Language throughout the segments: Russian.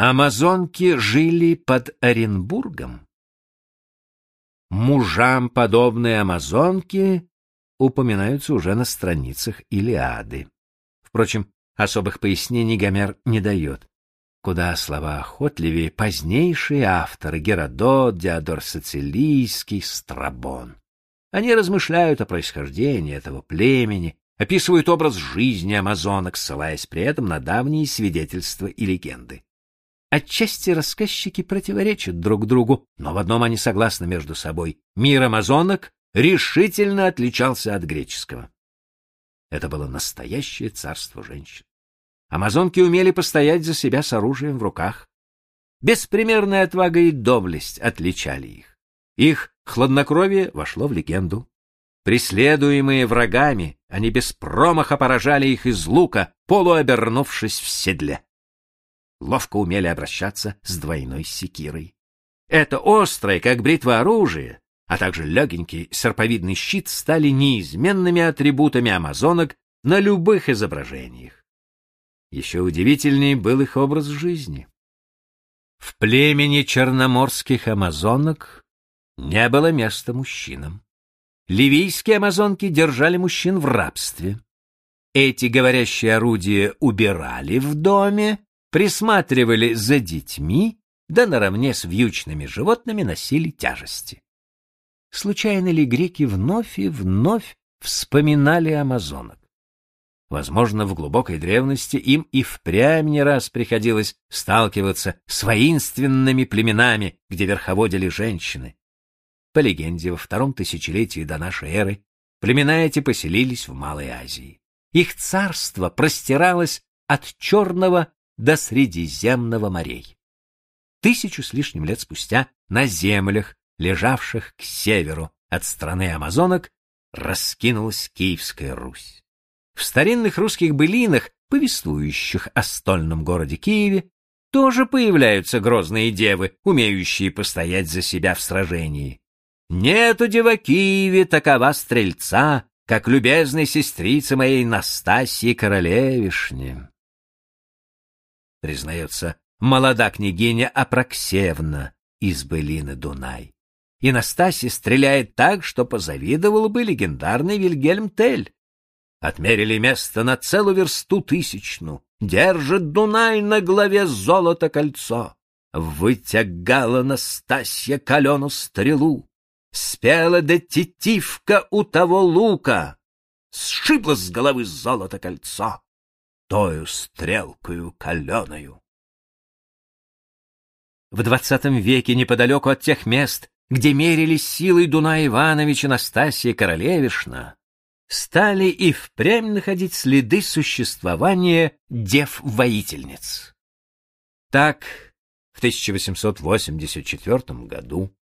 Амазонки жили под Оренбургом. Мужам подобные амазонки упоминаются уже на страницах Илиады. Впрочем, особых пояснений Гомер не дает. Куда слова охотливее позднейшие авторы Геродот, Диодор Сицилийский, Страбон. Они размышляют о происхождении этого племени, описывают образ жизни амазонок, ссылаясь при этом на давние свидетельства и легенды. Отчасти рассказчики противоречат друг другу, но в одном они согласны между собой. Мир амазонок решительно отличался от греческого. Это было настоящее царство женщин. Амазонки умели постоять за себя с оружием в руках. Беспримерная отвага и доблесть отличали их. Их хладнокровие вошло в легенду. Преследуемые врагами, они без промаха поражали их из лука, полуобернувшись в седле. Ловко умели обращаться с двойной секирой. Это острое, как бритва оружие, а также легенький серповидный щит стали неизменными атрибутами амазонок на любых изображениях. Еще удивительнее был их образ жизни. В племени черноморских амазонок не было места мужчинам. Ливийские амазонки держали мужчин в рабстве. Эти говорящие орудия убирали в доме, присматривали за детьми, да наравне с вьючными животными носили тяжести. Случайно ли греки вновь и вновь вспоминали амазонок? Возможно, в глубокой древности им и впрямь не раз приходилось сталкиваться с воинственными племенами, где верховодили женщины. По легенде, во втором тысячелетии до нашей эры племена эти поселились в Малой Азии. Их царство простиралось от Черного до Средиземного морей. Тысячу с лишним лет спустя на землях, лежавших к северу от страны амазонок, раскинулась Киевская Русь. В старинных русских былинах, повествующих о стольном городе Киеве, тоже появляются грозные девы, умеющие постоять за себя в сражении. Нету дева Киеве такова стрельца, как любезной сестрица моей Настасьи Королевишне. Признается, молода княгиня Апраксевна из былины Дунай. И Настасья стреляет так, что позавидовал бы легендарный Вильгельм Тель. Отмерили место на целую версту тысячну. Держит Дунай на главе золото кольцо. Вытягала Настасья калену стрелу. Спела да тетивка у того лука. Сшибла с головы золото кольцо. Тою стрелкою каленою. В двадцатом веке неподалеку от тех мест, где мерились силой Дуна Иванович и Настасья Королевишна, стали и впрямь находить следы существования дев-воительниц. Так, в 1884 году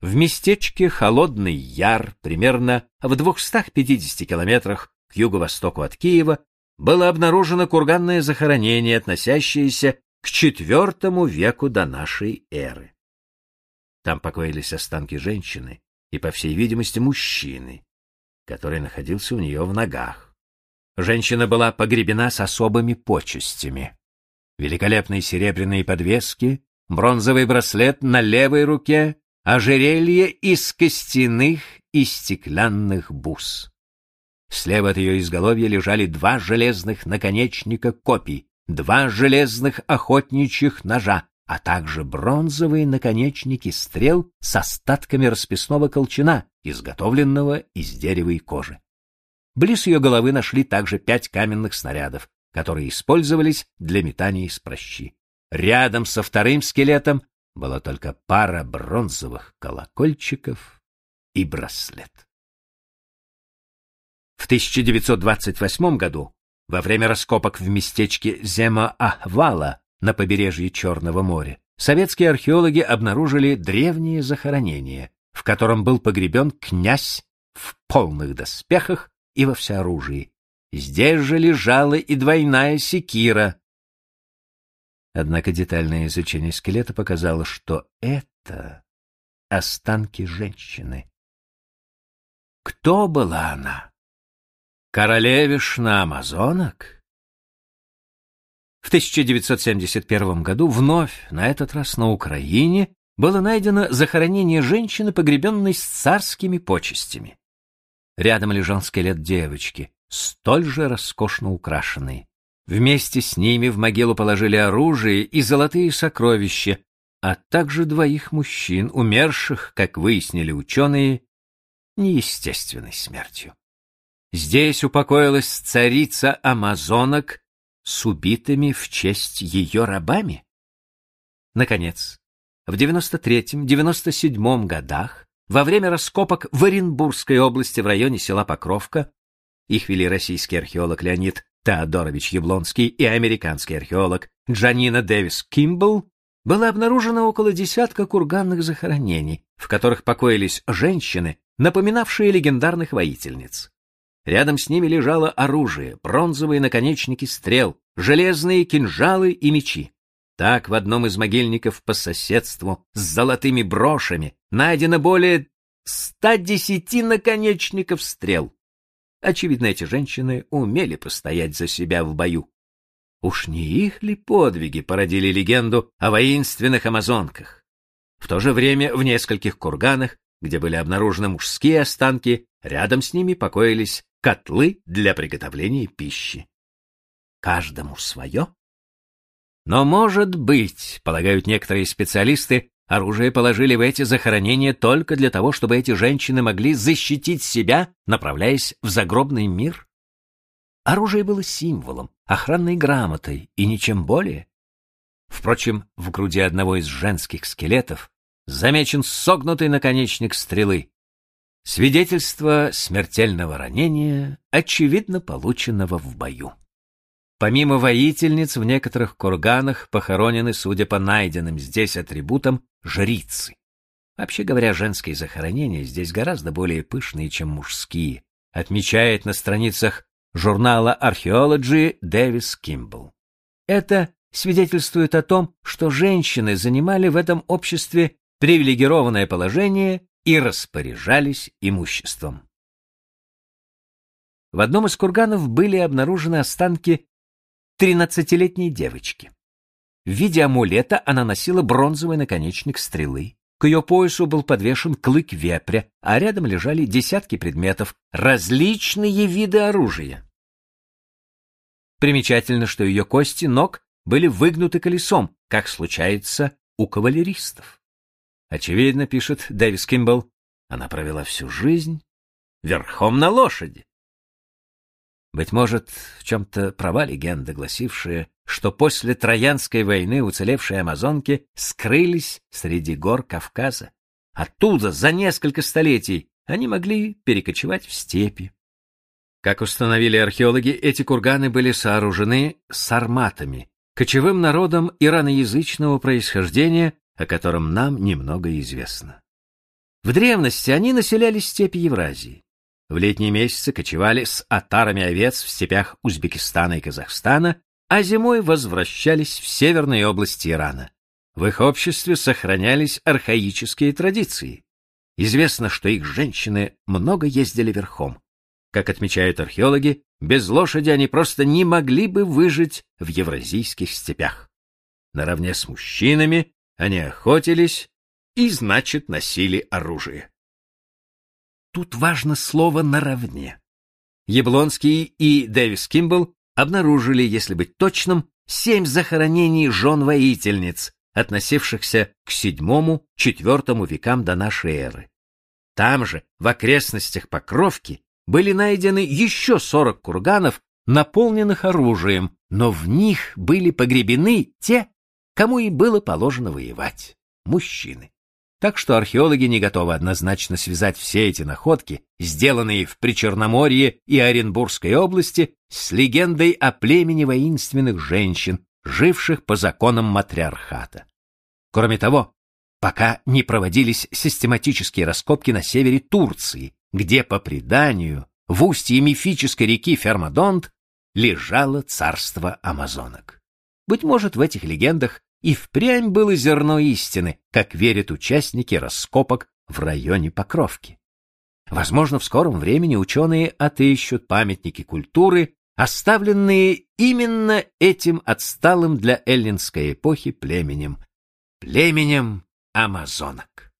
в местечке Холодный Яр, примерно в 250 километрах к юго-востоку от Киева, было обнаружено курганное захоронение, относящееся к IV веку до нашей эры. Там покоились останки женщины и, по всей видимости, мужчины, который находился у нее в ногах. Женщина была погребена с особыми почестями. Великолепные серебряные подвески, бронзовый браслет на левой руке, ожерелье из костяных и стеклянных бус. Слева от ее изголовья лежали два железных наконечника копий, два железных охотничьих ножа, а также бронзовые наконечники стрел с остатками расписного колчана, изготовленного из дерева и кожи. Близ ее головы нашли также пять каменных снарядов, которые использовались для метания из прощи. Рядом со вторым скелетом была только пара бронзовых колокольчиков и браслет. В 1928 году, во время раскопок в местечке Зема-Ахвала на побережье Черного моря, советские археологи обнаружили древнее захоронение, в котором был погребен князь в полных доспехах и во всеоружии. Здесь же лежала и двойная секира. Однако детальное изучение скелета показало, что это останки женщины. Кто была она? Королевишна амазонок? В 1971 году вновь, на этот раз на Украине, было найдено захоронение женщины, погребенной с царскими почестями. Рядом лежал скелет девочки, столь же роскошно украшенный. Вместе с ними в могилу положили оружие и золотые сокровища, а также двоих мужчин, умерших, как выяснили ученые, неестественной смертью. Здесь упокоилась царица амазонок с убитыми в честь ее рабами. Наконец, в 93-97 годах, во время раскопок в Оренбургской области в районе села Покровка, их вели российский археолог Леонид Теодорович Яблонский и американский археолог Джанина Дэвис Кимбл, было обнаружено около десятка курганных захоронений, в которых покоились женщины, напоминавшие легендарных воительниц. Рядом с ними лежало оружие, бронзовые наконечники стрел, железные кинжалы и мечи. Так в одном из могильников по соседству с золотыми брошами найдено более 110 наконечников стрел. Очевидно, эти женщины умели постоять за себя в бою. Уж не их ли подвиги породили легенду о воинственных амазонках? В то же время в нескольких курганах, где были обнаружены мужские останки, рядом с ними покоились котлы для приготовления пищи. Каждому свое? Но, может быть, полагают некоторые специалисты, оружие положили в эти захоронения только для того, чтобы эти женщины могли защитить себя, направляясь в загробный мир? Оружие было символом, охранной грамотой и ничем более. Впрочем, в груди одного из женских скелетов замечен согнутый наконечник стрелы. Свидетельство смертельного ранения, очевидно полученного в бою. Помимо воительниц, в некоторых курганах похоронены, судя по найденным здесь атрибутам, жрицы. Вообще говоря, женские захоронения здесь гораздо более пышные, чем мужские, отмечает на страницах журнала Archaeology Дэвис Кимбл. Это свидетельствует о том, что женщины занимали в этом обществе привилегированное положение и распоряжались имуществом. В одном из курганов были обнаружены останки тринадцатилетней девочки. В виде амулета она носила бронзовый наконечник стрелы. К ее поясу был подвешен клык вепря, а рядом лежали десятки предметов, различные виды оружия. Примечательно, что ее кости ног были выгнуты колесом, как случается у кавалеристов. Очевидно, пишет Дэвис Кимбл, она провела всю жизнь верхом на лошади. Быть может, в чем-то права легенда, гласившая, что после Троянской войны уцелевшие амазонки скрылись среди гор Кавказа. Оттуда за несколько столетий они могли перекочевать в степи. Как установили археологи, эти курганы были сооружены сарматами, кочевым народом ираноязычного происхождения, о котором нам немного известно. В древности они населяли степи Евразии. В летние месяцы кочевали с отарами овец в степях Узбекистана и Казахстана, а зимой возвращались в северные области Ирана. В их обществе сохранялись архаические традиции. Известно, что их женщины много ездили верхом. Как отмечают археологи, без лошади они просто не могли бы выжить в евразийских степях. Наравне с мужчинами они охотились и, значит, носили оружие. Тут важно слово «наравне». Яблонский и Дэвис Кимбл обнаружили, если быть точным, семь захоронений жен-воительниц, относившихся к VII-IV векам до нашей эры. Там же, в окрестностях Покровки, были найдены еще 40 курганов, наполненных оружием, но в них были погребены те, кому и было положено воевать — мужчины. Так что археологи не готовы однозначно связать все эти находки, сделанные в Причерноморье и Оренбургской области, с легендой о племени воинственных женщин, живших по законам матриархата. Кроме того, пока не проводились систематические раскопки на севере Турции, где, по преданию, в устье мифической реки Фермадонт лежало царство амазонок. Быть может, в этих легендах и впрямь было зерно истины, как верят участники раскопок в районе Покровки. Возможно, в скором времени ученые отыщут памятники культуры, оставленные именно этим отсталым для эллинской эпохи племенем, племенем амазонок.